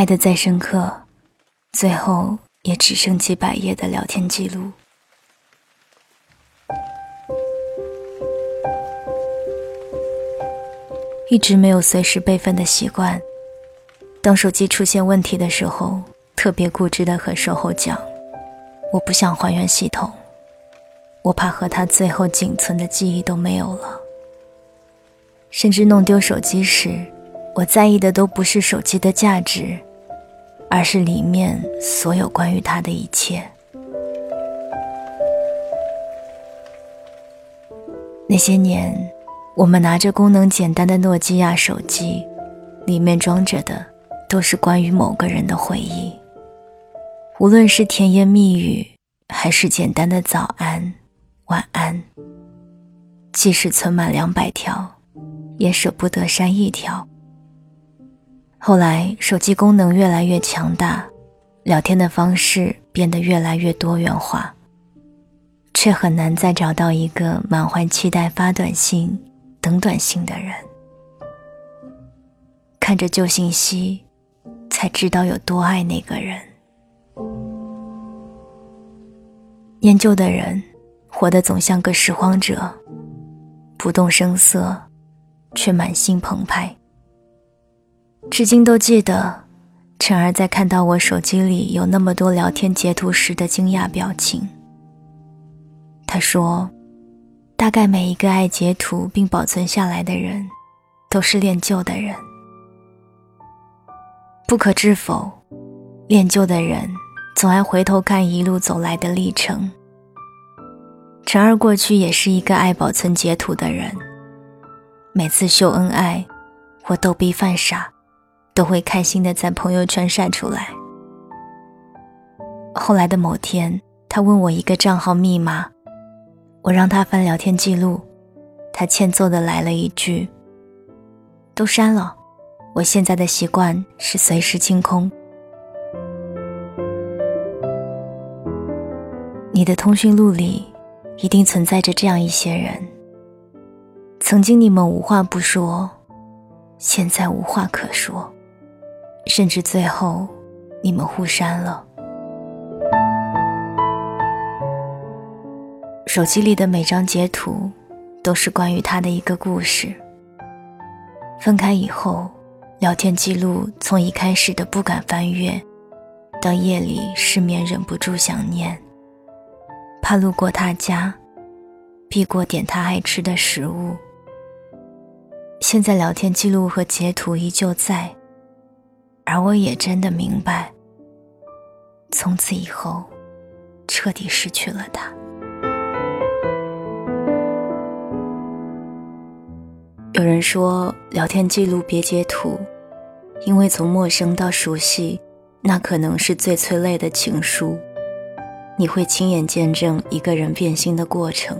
爱的再深刻，最后也只剩几百页的聊天记录。一直没有随时备份的习惯。当手机出现问题的时候，特别固执的和售后讲：“我不想还原系统，我怕和他最后仅存的记忆都没有了。”甚至弄丢手机时，我在意的都不是手机的价值，而是里面所有关于他的一切。那些年。我们拿着功能简单的诺基亚手机，里面装着的都是关于某个人的回忆。无论是甜言蜜语，还是简单的早安、晚安，即使存满两百条，也舍不得删一条。后来手机功能越来越强大，聊天的方式变得越来越多元化，却很难再找到一个满怀期待发短信。等短信的人，看着旧信息，才知道有多爱那个人。念旧的人，活得总像个拾荒者，不动声色，却满心澎湃。至今都记得，晨儿在看到我手机里有那么多聊天截图时的惊讶表情。他说。大概每一个爱截图并保存下来的人，都是恋旧的人。不可置否，恋旧的人总爱回头看一路走来的历程。晨儿过去也是一个爱保存截图的人，每次秀恩爱或逗逼犯傻，都会开心的在朋友圈晒出来。后来的某天，他问我一个账号密码。我让他翻聊天记录，他欠揍的来了一句：“都删了。”我现在的习惯是随时清空。你的通讯录里一定存在着这样一些人，曾经你们无话不说，现在无话可说，甚至最后你们互删了。手机里的每张截图，都是关于他的一个故事。分开以后，聊天记录从一开始的不敢翻阅，到夜里失眠忍不住想念，怕路过他家，避过点他爱吃的食物。现在聊天记录和截图依旧在，而我也真的明白，从此以后，彻底失去了他。有人说，聊天记录别截图，因为从陌生到熟悉，那可能是最催泪的情书。你会亲眼见证一个人变心的过程。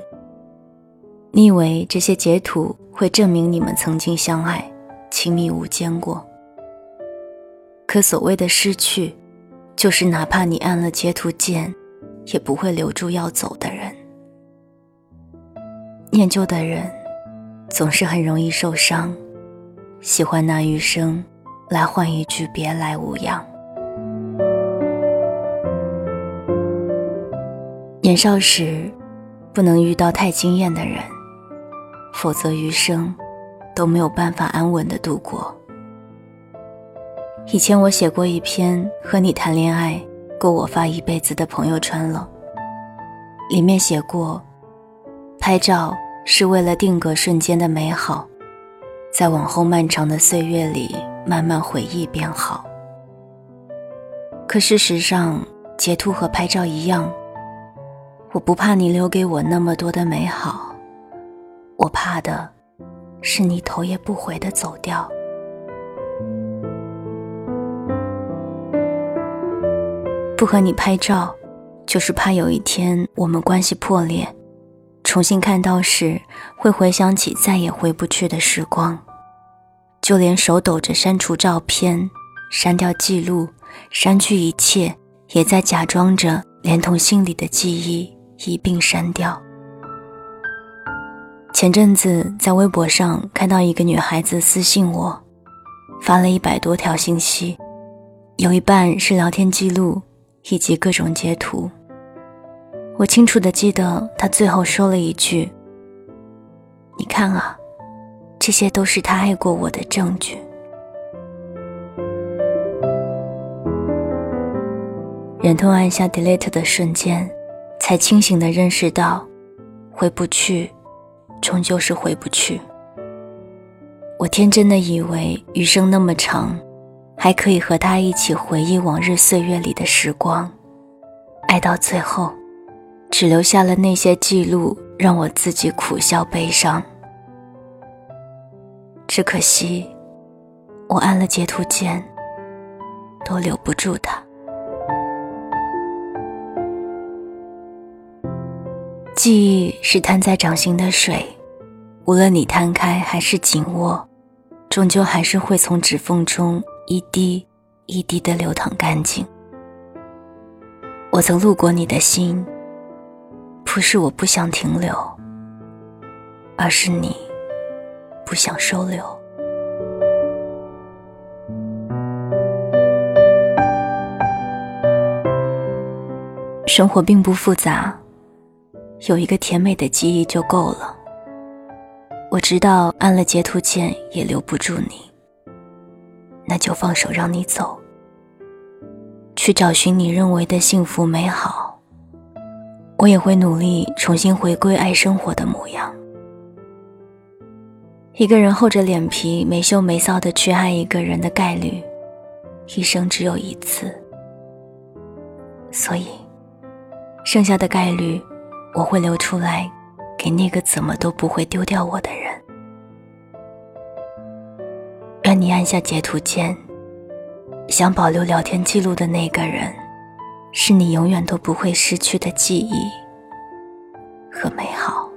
你以为这些截图会证明你们曾经相爱、亲密无间过？可所谓的失去，就是哪怕你按了截图键，也不会留住要走的人。念旧的人。总是很容易受伤，喜欢拿余生来换一句“别来无恙”。年少时，不能遇到太惊艳的人，否则余生都没有办法安稳的度过。以前我写过一篇“和你谈恋爱够我发一辈子”的朋友圈了，里面写过，拍照。是为了定格瞬间的美好，在往后漫长的岁月里慢慢回忆便好。可事实上，截图和拍照一样，我不怕你留给我那么多的美好，我怕的是你头也不回的走掉。不和你拍照，就是怕有一天我们关系破裂。重新看到时，会回想起再也回不去的时光，就连手抖着删除照片、删掉记录、删去一切，也在假装着连同心里的记忆一并删掉。前阵子在微博上看到一个女孩子私信我，发了一百多条信息，有一半是聊天记录以及各种截图。我清楚的记得他最后说了一句：“你看啊，这些都是他爱过我的证据。”忍痛按下 delete 的瞬间，才清醒的认识到，回不去，终究是回不去。我天真的以为余生那么长，还可以和他一起回忆往日岁月里的时光，爱到最后，只留下了那些记录，让我自己苦笑悲伤。只可惜，我按了截图键，都留不住他。记忆是摊在掌心的水，无论你摊开还是紧握，终究还是会从指缝中一滴一滴的流淌干净。我曾路过你的心，不是我不想停留，而是你不想收留。生活并不复杂。有一个甜美的记忆就够了。我知道按了截图键也留不住你，那就放手让你走，去找寻你认为的幸福美好。我也会努力重新回归爱生活的模样。一个人厚着脸皮没羞没臊的去爱一个人的概率，一生只有一次，所以剩下的概率。我会留出来，给那个怎么都不会丢掉我的人。你按下截图键，想保留聊天记录的那个人，是你永远都不会失去的记忆和美好。